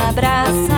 abraça.